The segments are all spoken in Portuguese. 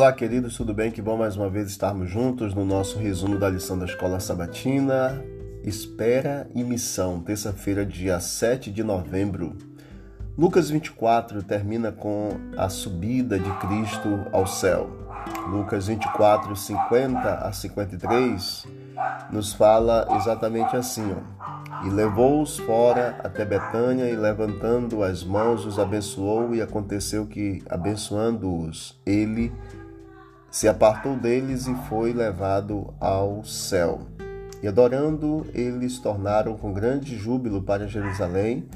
Olá, queridos, tudo bem? Que bom mais uma vez estarmos juntos no nosso resumo da lição da Escola Sabatina. Espera e Missão, terça-feira, dia 7 de novembro. Lucas 24 termina com a subida de Cristo ao céu. Lucas 24, 50 a 53 nos fala exatamente assim: ó. E levou-os fora até Betânia e levantando as mãos os abençoou, e aconteceu que, abençoando-os, ele se apartou deles e foi levado ao céu. E adorando, eles tornaram com grande júbilo para Jerusalém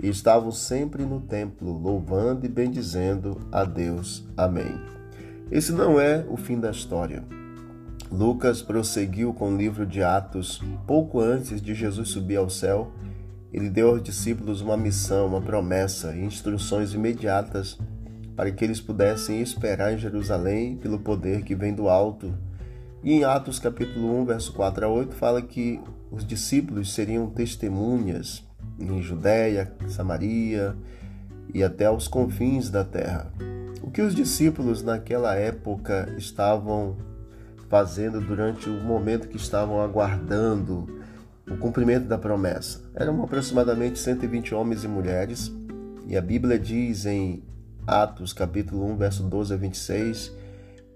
e estavam sempre no templo, louvando e bendizendo a Deus. Amém. Esse não é o fim da história. Lucas prosseguiu com o livro de Atos. Pouco antes de Jesus subir ao céu, ele deu aos discípulos uma missão, uma promessa e instruções imediatas para que eles pudessem esperar em Jerusalém pelo poder que vem do alto. E em Atos capítulo 1, verso 4 a 8, fala que os discípulos seriam testemunhas em Judéia, Samaria e até aos confins da terra. O que os discípulos naquela época estavam fazendo durante o momento que estavam aguardando o cumprimento da promessa? Eram aproximadamente 120 homens e mulheres, e a Bíblia diz em Atos capítulo 1, verso 12 a 26,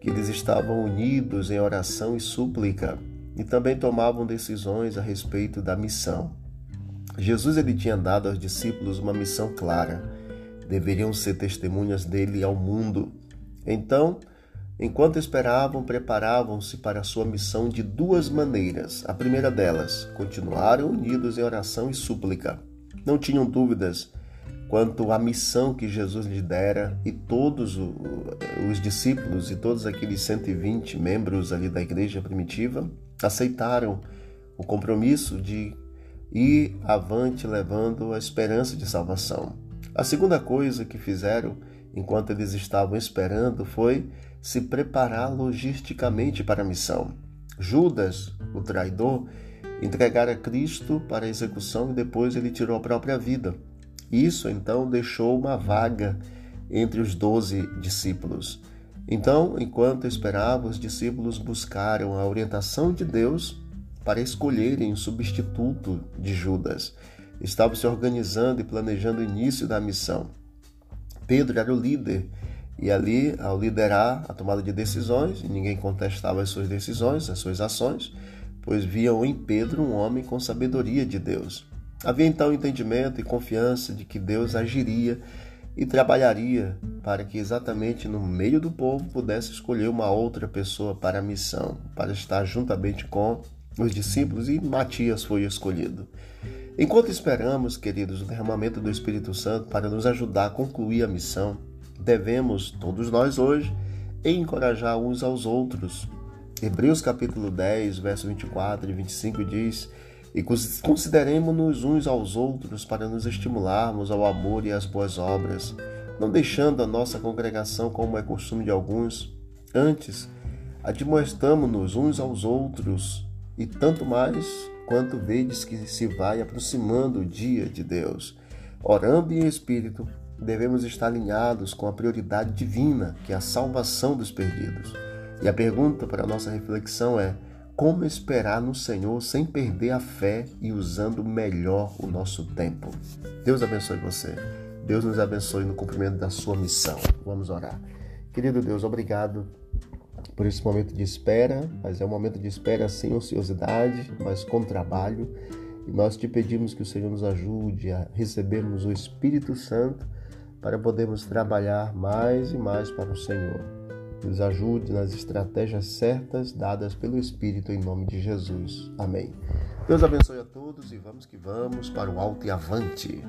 que eles estavam unidos em oração e súplica e também tomavam decisões a respeito da missão. Jesus ele tinha dado aos discípulos uma missão clara. Deveriam ser testemunhas dele ao mundo. Então, enquanto esperavam, preparavam-se para a sua missão de duas maneiras. A primeira delas, continuaram unidos em oração e súplica. Não tinham dúvidas quanto à missão que Jesus lhe dera e todos os discípulos e todos aqueles 120 membros ali da igreja primitiva aceitaram o compromisso de ir avante levando a esperança de salvação. A segunda coisa que fizeram enquanto eles estavam esperando foi se preparar logisticamente para a missão. Judas, o traidor, entregara Cristo para a execução e depois ele tirou a própria vida. Isso então deixou uma vaga entre os doze discípulos. Então, enquanto esperavam, os discípulos buscaram a orientação de Deus para escolherem o substituto de Judas. Estavam se organizando e planejando o início da missão. Pedro era o líder e ali, ao liderar a tomada de decisões, ninguém contestava as suas decisões, as suas ações, pois viam em Pedro um homem com sabedoria de Deus. Havia então entendimento e confiança de que Deus agiria e trabalharia para que exatamente no meio do povo pudesse escolher uma outra pessoa para a missão, para estar juntamente com os discípulos e Matias foi escolhido. Enquanto esperamos, queridos, o derramamento do Espírito Santo para nos ajudar a concluir a missão, devemos, todos nós hoje, encorajar uns aos outros. Hebreus capítulo 10, verso 24 e 25 diz: e consideremos-nos uns aos outros para nos estimularmos ao amor e às boas obras, não deixando a nossa congregação como é costume de alguns. Antes, admoestamo-nos uns aos outros, e tanto mais quanto vedes que se vai aproximando o dia de Deus. Orando em espírito, devemos estar alinhados com a prioridade divina, que é a salvação dos perdidos. E a pergunta para a nossa reflexão é: como esperar no Senhor sem perder a fé e usando melhor o nosso tempo. Deus abençoe você. Deus nos abençoe no cumprimento da sua missão. Vamos orar. Querido Deus, obrigado por esse momento de espera, mas é um momento de espera sem ociosidade, mas com trabalho. E nós te pedimos que o Senhor nos ajude a recebermos o Espírito Santo para podermos trabalhar mais e mais para o Senhor nos ajude nas estratégias certas dadas pelo Espírito em nome de Jesus. Amém. Deus abençoe a todos e vamos que vamos para o alto e avante.